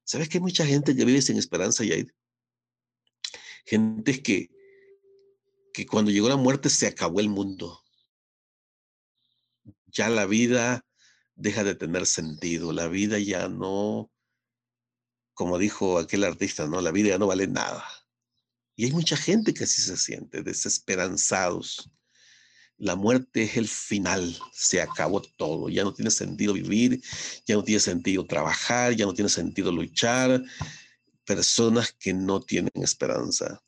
¿Sabes que hay mucha gente que vive sin esperanza, hay Gente que, que cuando llegó la muerte se acabó el mundo. Ya la vida deja de tener sentido. La vida ya no, como dijo aquel artista, ¿no? La vida ya no vale nada. Y hay mucha gente que así se siente, desesperanzados la muerte es el final, se acabó todo, ya no tiene sentido vivir, ya no tiene sentido trabajar, ya no tiene sentido luchar. Personas que no tienen esperanza.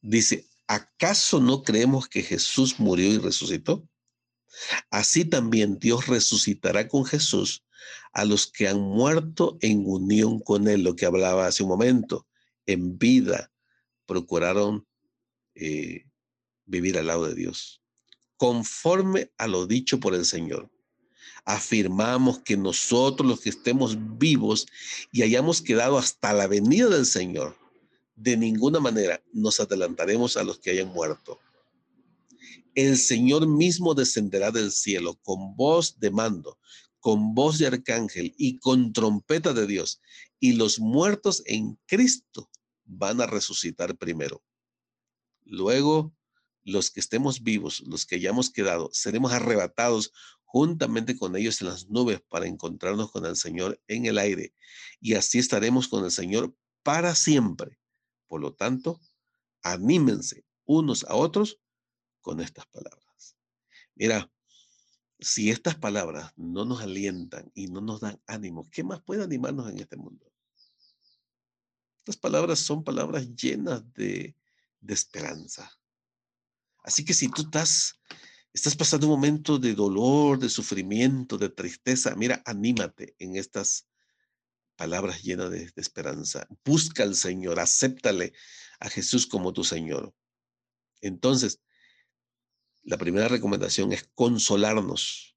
Dice, ¿acaso no creemos que Jesús murió y resucitó? Así también Dios resucitará con Jesús a los que han muerto en unión con Él, lo que hablaba hace un momento, en vida, procuraron eh, vivir al lado de Dios, conforme a lo dicho por el Señor. Afirmamos que nosotros los que estemos vivos y hayamos quedado hasta la venida del Señor, de ninguna manera nos adelantaremos a los que hayan muerto. El Señor mismo descenderá del cielo con voz de mando, con voz de arcángel y con trompeta de Dios, y los muertos en Cristo van a resucitar primero. Luego los que estemos vivos, los que hayamos quedado, seremos arrebatados juntamente con ellos en las nubes para encontrarnos con el Señor en el aire. Y así estaremos con el Señor para siempre. Por lo tanto, anímense unos a otros con estas palabras. Mira, si estas palabras no nos alientan y no nos dan ánimo, ¿qué más puede animarnos en este mundo? Estas palabras son palabras llenas de, esperanza, Así que si tú estás, estás pasando un momento de dolor, de sufrimiento, de tristeza, mira, anímate en estas palabras llenas de, de esperanza. Busca al Señor, acéptale a Jesús como tu Señor. Entonces, la primera recomendación es consolarnos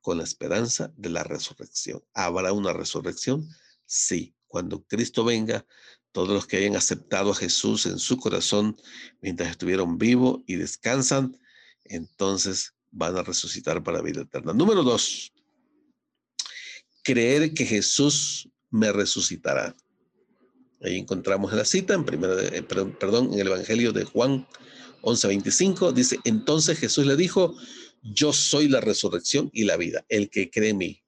con la esperanza de la resurrección. ¿Habrá una resurrección? Sí. Cuando Cristo venga, todos los que hayan aceptado a Jesús en su corazón mientras estuvieron vivos y descansan, entonces van a resucitar para vida eterna. Número dos, creer que Jesús me resucitará. Ahí encontramos la cita en primera, eh, perdón, en el Evangelio de Juan 11:25 dice, entonces Jesús le dijo, yo soy la resurrección y la vida. El que cree en mí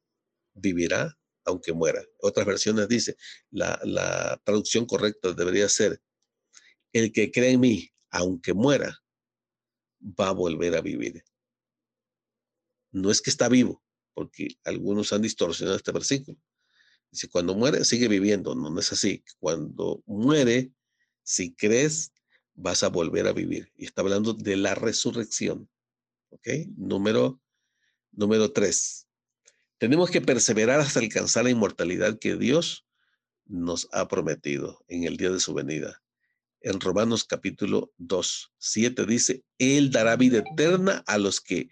vivirá aunque muera. Otras versiones dice, la, traducción correcta debería ser, el que cree en mí, aunque muera, va a volver a vivir. No es que está vivo, porque algunos han distorsionado este versículo. Dice, cuando muere, sigue viviendo. No, no es así. Cuando muere, si crees, vas a volver a vivir. Y está hablando de la resurrección. ¿Ok? Número, número tres. Tenemos que perseverar hasta alcanzar la inmortalidad que Dios nos ha prometido en el día de su venida. En Romanos capítulo 2, 7 dice, Él dará vida eterna a los que,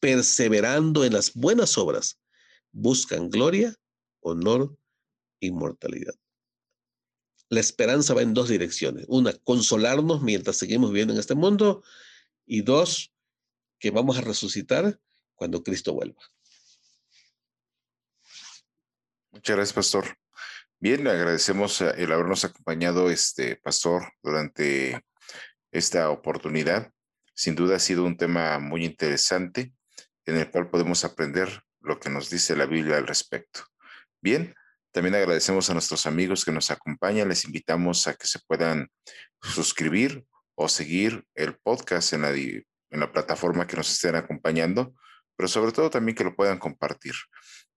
perseverando en las buenas obras, buscan gloria, honor, inmortalidad. La esperanza va en dos direcciones. Una, consolarnos mientras seguimos viviendo en este mundo. Y dos, que vamos a resucitar cuando Cristo vuelva. Muchas gracias, Pastor. Bien, le agradecemos eh, el habernos acompañado, este Pastor, durante esta oportunidad. Sin duda ha sido un tema muy interesante en el cual podemos aprender lo que nos dice la Biblia al respecto. Bien, también agradecemos a nuestros amigos que nos acompañan. Les invitamos a que se puedan suscribir o seguir el podcast en la, en la plataforma que nos estén acompañando, pero sobre todo también que lo puedan compartir.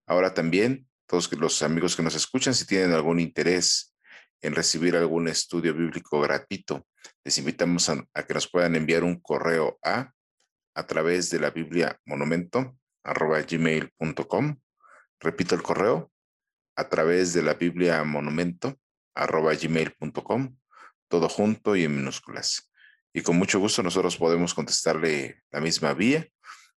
Ahora también todos los amigos que nos escuchan, si tienen algún interés en recibir algún estudio bíblico gratuito, les invitamos a, que nos puedan enviar un correo a a través de la Biblia monumento arroba gmail.com. Repito el correo, a través de la Biblia monumento arroba gmail.com, todo junto y en minúsculas. Y con mucho gusto nosotros podemos contestarle la misma vía.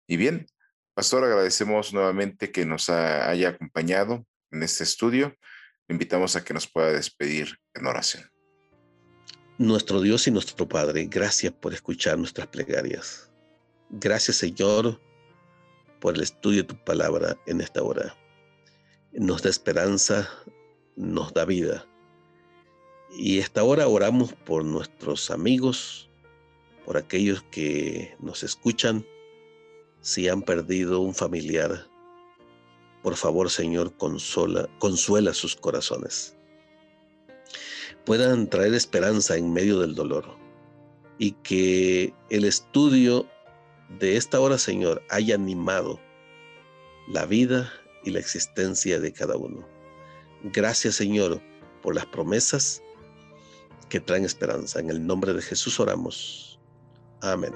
Y bien, Pastor, agradecemos nuevamente que nos haya acompañado en este estudio. Invitamos a que nos pueda despedir en oración. Nuestro Dios y nuestro Padre, gracias por escuchar nuestras plegarias. Gracias, Señor, por el estudio de tu palabra en esta hora. Nos da esperanza, nos da vida. Y esta hora oramos por nuestros amigos, por aquellos que nos escuchan si han perdido un familiar, por favor, Señor, consola, consuela sus corazones. Puedan traer esperanza en medio del dolor y que el estudio de esta hora, Señor, haya animado la vida y la existencia de cada uno. Gracias, Señor, por las promesas que traen esperanza. En el nombre de Jesús oramos. Amén.